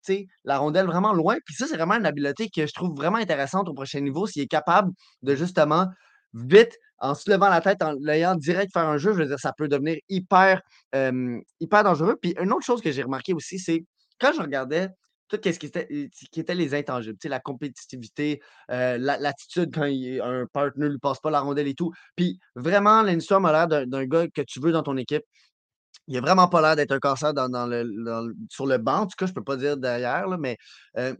la rondelle vraiment loin. Puis ça, c'est vraiment une habileté que je trouve vraiment intéressante au prochain niveau, s'il est capable de justement, vite, en se levant la tête, en l'ayant direct faire un jeu, je veux dire, ça peut devenir hyper, hyper dangereux. Puis une autre chose que j'ai remarqué aussi, c'est quand je regardais tout ce qui était, qui était les intangibles, la compétitivité, euh, la- l'attitude quand un partner ne lui passe pas la rondelle et tout. Puis vraiment, Lindstrom a l'air d'un gars que tu veux dans ton équipe. Il a vraiment pas l'air d'être un casseur sur le banc. En tout cas, je peux pas dire derrière, euh,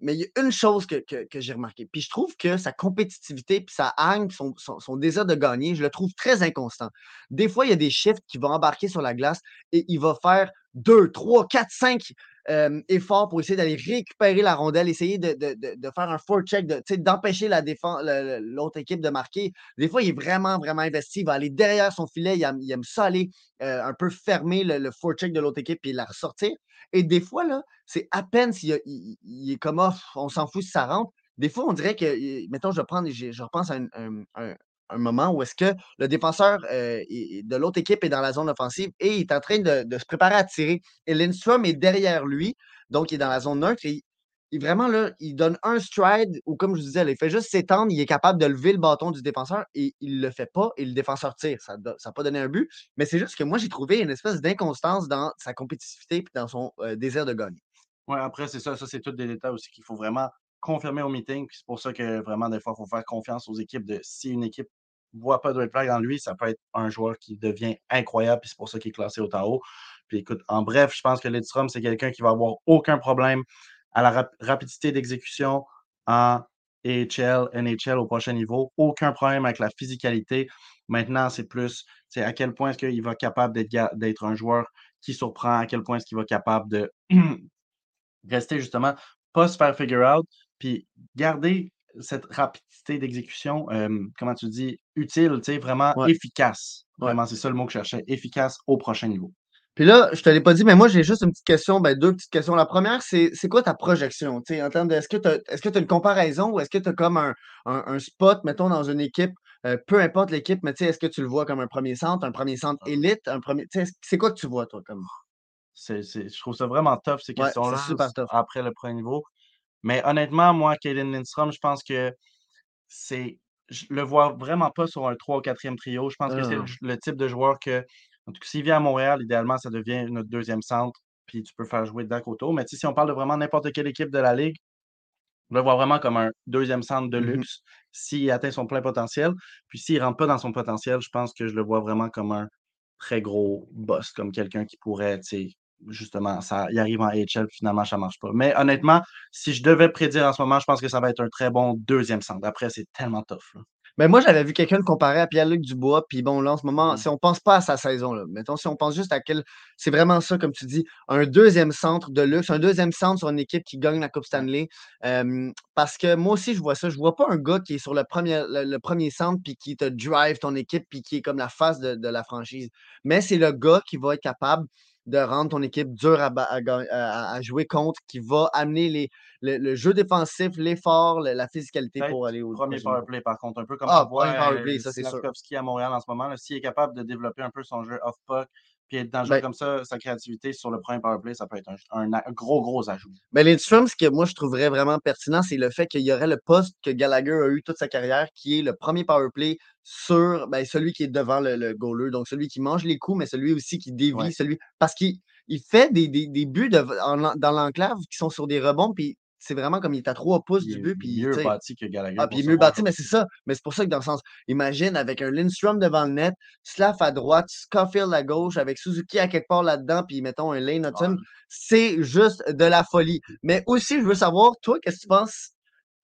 mais il y a une chose que, j'ai remarqué. Puis je trouve que sa compétitivité, puis sa haine, son, son, désir de gagner, je le trouve très inconstant. Des fois, il y a des shifts qui vont embarquer sur la glace et il va faire deux, trois, quatre, cinq euh, efforts pour essayer d'aller récupérer la rondelle, essayer de, de- de- faire un forecheck, d'empêcher la défense, l'autre équipe de marquer. Des fois, il est vraiment, vraiment investi. Il va aller derrière son filet. Il aime, il aime ça aller euh, un peu fermer le, le forecheck de l'autre équipe et la ressortir. Et des fois, là, c'est à peine s'il il, est comme off, on s'en fout si ça rentre. Des fois, on dirait que, mettons, je, prends, je, je repense à un- un moment où est-ce que le défenseur euh, de l'autre équipe est dans la zone offensive et il est en train de, se préparer à tirer. Et Lindstrom est derrière lui, donc il est dans la zone neutre. Et il, vraiment, là, il donne un stride ou comme je vous disais, il fait juste s'étendre, il est capable de lever le bâton du défenseur et il le fait pas et le défenseur tire. Ça n'a pas donné un but, mais c'est juste que moi, j'ai trouvé une espèce d'inconstance dans sa compétitivité et dans son euh, désir de gagner. Ouais, après, c'est ça. Ça, c'est tous des détails aussi qu'il faut vraiment confirmer au meeting. C'est pour ça que vraiment, des fois, il faut faire confiance aux équipes de si une équipe voit pas de red flag dans lui, ça peut être un joueur qui devient incroyable. Puis c'est pour ça qu'il est classé autant haut. Puis écoute, en bref, je pense que Lidstrom, c'est quelqu'un qui va avoir aucun problème à la rap- rapidité d'exécution en AHL, NHL au prochain niveau. Aucun problème avec la physicalité. Maintenant, c'est plus à quel point est-ce qu'il va être capable d'être un joueur qui surprend, à quel point est-ce qu'il va être capable de rester justement, pas se faire figure out, puis garder cette rapidité d'exécution, euh, comment tu dis, utile, tu sais, vraiment Ouais. efficace. Ouais. Vraiment, c'est ça le mot que je cherchais, efficace au prochain niveau. Puis là, je te l'ai pas dit, mais moi, j'ai juste une petite question, ben, deux petites questions. La première, c'est c'est quoi ta projection? En termes de est-ce que tu as, une comparaison ou est-ce que tu as comme un, un- un spot, mettons, dans une équipe, euh, peu importe l'équipe, mais tu sais, est-ce que tu le vois comme un premier centre, un premier centre élite, un premier. C'est quoi que tu vois, toi, comme? Je trouve ça vraiment tough, ces questions-là, c'est super tough. après le premier niveau. Mais honnêtement, moi, Kaden Lindstrom, je pense que c'est. Je le vois vraiment pas sur un 3 ou 4e trio. Je pense que c'est le, le type de joueur que, en tout cas, s'il vient à Montréal, idéalement, ça devient notre deuxième centre, puis tu peux faire jouer Dak autour. Mais si on parle de vraiment n'importe quelle équipe de la Ligue, je le vois vraiment comme un deuxième centre de Mhm. luxe s'il atteint son plein potentiel. Puis s'il ne rentre pas dans son potentiel, je pense que je le vois vraiment comme un très gros boss, comme quelqu'un qui pourrait, tu sais, justement, ça, il arrive en HL, puis finalement, ça ne marche pas. Mais honnêtement, si je devais prédire en ce moment, je pense que ça va être un très bon deuxième centre. Après, c'est tellement tough. là. Mais moi, j'avais vu quelqu'un le comparer à Pierre-Luc Dubois. Puis bon, là, en ce moment, Mhm. si on pense pas à sa saison, là, mettons, si on pense juste à quel. C'est vraiment ça, comme tu dis, un deuxième centre de luxe, un deuxième centre sur une équipe qui gagne la Coupe Stanley. Euh, parce que moi aussi, je vois ça. Je vois pas un gars qui est sur le premier, le, le premier centre puis qui te drive ton équipe puis qui est comme la face de, de la franchise. Mais c'est le gars qui va être capable de rendre ton équipe dure à, jouer contre, qui va amener les, le, le jeu défensif, l'effort, le- la physicalité pour aller au Premier powerplay, par contre, un peu comme Ah, on voit euh, à Montréal en ce moment. S'il est capable de développer un peu son jeu off-puck, puis être dans un jeu Ben- comme ça, sa créativité sur le premier powerplay, ça peut être un, un gros, gros ajout. Mais Lindstrom, ce que moi je trouverais vraiment pertinent, c'est le fait qu'il y aurait le poste que Gallagher a eu toute sa carrière, qui est le premier power play sur ben, celui qui est devant le, le goaler. Donc celui qui mange les coups, mais celui aussi qui dévie, Ouais. celui. Parce qu'il il fait des, des, des buts de- en- dans l'enclave qui sont sur des rebonds, puis c'est vraiment comme il est à trois pouces Il du but. Puis, mieux bâti que Gallagher. Ah, puis il est ce mieux bâti, mais c'est ça. Mais c'est pour ça que dans le sens, imagine avec un Lindstrom devant le net, Slav à droite, Scofield à gauche, avec Suzuki à quelque part là-dedans, puis mettons un Lane Ouais. c'est juste de la folie. Mais aussi, je veux savoir, toi, qu'est-ce que tu penses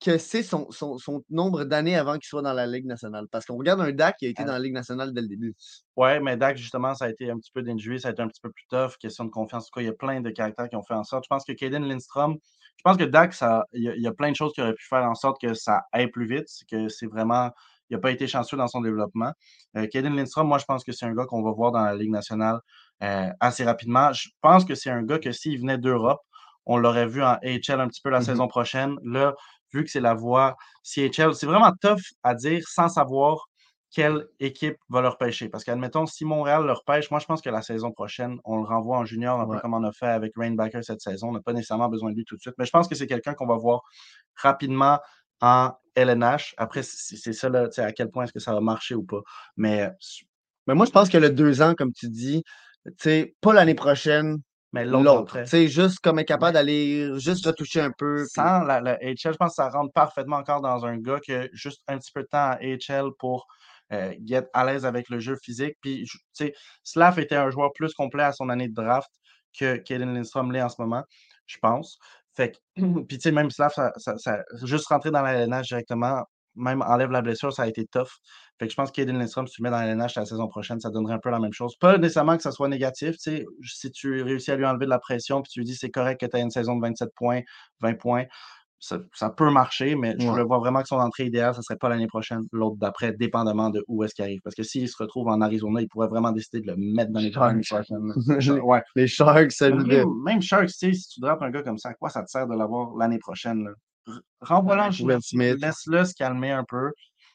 que c'est son, son, son nombre d'années avant qu'il soit dans la Ligue nationale? Parce qu'on regarde un DAC qui a été Euh, dans la Ligue nationale dès le début. Ouais, mais Dak, justement, ça a été un petit peu d'injury, ça a été un petit peu plus tough, question de confiance. En tout cas, il y a plein de caractères qui ont fait en sorte. Je pense que Caden Lindstrom, je pense que Dak, il y, a, il y a plein de choses qui auraient pu faire en sorte que ça aille plus vite, c'est que c'est vraiment, il n'a pas été chanceux dans son développement. Euh, Caden Lindstrom, moi, je pense que c'est un gars qu'on va voir dans la Ligue nationale euh, assez rapidement. Je pense que c'est un gars que s'il venait d'Europe, on l'aurait vu en AHL un petit peu la Mhm. saison prochaine. Là, vu que c'est la voie CHL, c'est vraiment tough à dire sans savoir quelle équipe va leur pêcher. Parce qu'admettons, si Montréal leur pêche, moi je pense que la saison prochaine, on le renvoie en junior, un Ouais. peu comme on a fait avec Rainbacker cette saison. On n'a pas nécessairement besoin de lui tout de suite. Mais je pense que c'est quelqu'un qu'on va voir rapidement en LNH. Après, c'est c'est ça, là, à quel point est-ce que ça va marcher ou pas. Mais Mais moi, je pense que le deux ans, comme tu dis, pas l'année prochaine, mais l'autre sais, juste comme être capable d'aller juste retoucher un peu. puis- Sans la, la HL, je pense que ça rentre parfaitement encore dans un gars qui a juste un petit peu de temps à HL pour euh, get à l'aise avec le jeu physique. Puis, tu sais, Slav était un joueur plus complet à son année de draft que Kaden Lindstrom l'est en ce moment, je pense. Fait que, puis, tu sais, même Slav, ça, ça- ça- juste rentrer dans la LNH directement, même enlève la blessure, ça a été tough. Fait que je pense que Kaden Lindstrom, si tu le mets dans la LNH la saison prochaine, ça donnerait un peu la même chose. Pas nécessairement que ça soit négatif, tu sais, si tu réussis à lui enlever de la pression, puis tu lui dis c'est correct que tu aies une saison de 27 points, 20 points, ça, ça peut marcher, mais je Ouais. vois vraiment que son entrée idéale, ce serait pas l'année prochaine, l'autre d'après, dépendamment de où est-ce qu'il arrive. Parce que s'il se retrouve en Arizona, il pourrait vraiment décider de le mettre dans les Sharks. prochaine. Ouais. Les Sharks, de. Même, même Sharks, si tu drops un gars comme ça, à quoi ça te sert de l'avoir l'année prochaine? Renvoie-le Chine, Smith. laisse-le se calmer un peu.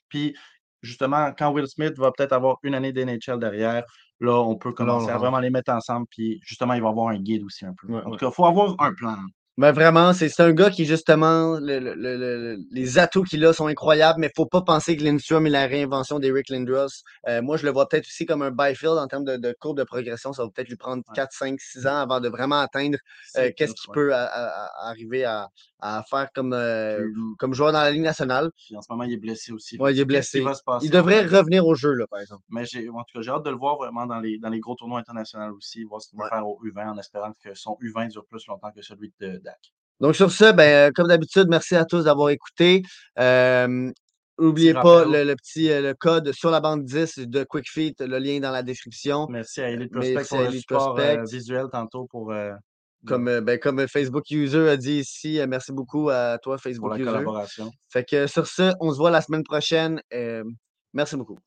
Puis, justement, quand Will Smith va peut-être avoir une année d'NHL derrière, là, on peut commencer à vraiment les mettre ensemble. Puis, justement, il va avoir un guide aussi un peu. Ouais, en tout ouais. cas, il faut avoir un plan. Ben vraiment, c'est un gars qui, justement, le- le- le- le- les atouts qu'il a sont incroyables, mais faut pas penser que Lindstrom est la réinvention d'Eric Lindros. Euh, moi, je le vois peut-être aussi comme un Byfield en termes de, de courbe de progression. Ça va peut-être lui prendre Ouais. 4, 5, 6 ans avant de vraiment atteindre euh, qu'est-ce qu'il ouais. peut à- à- à- arriver à, à faire comme, euh, comme joueur dans la Ligue nationale. puis en ce moment, il est blessé aussi. Ouais, il est blessé. va se passer? Il devrait revenir au jeu, là, par exemple. Mais j'ai, en tout cas, j'ai hâte de le voir vraiment dans les, dans les gros tournois internationaux aussi, voir ce qu'il va faire au U20 en espérant que son U20 dure plus longtemps que celui de Dak. Donc, sur ce, ben, comme d'habitude, merci à tous d'avoir écouté. Euh, N'oubliez pas le, le petit euh, le code sur la bande 10 de QuickFeet, le lien est dans la description. Merci à Elite Merci Prospect à pour le support euh, Prospect. visuel tantôt pour, euh, Comme, euh, ben, comme Facebook User a dit ici, euh, merci beaucoup à toi, pour Facebook la User. collaboration. Fait que sur ce, on se voit la semaine prochaine. Euh, merci beaucoup.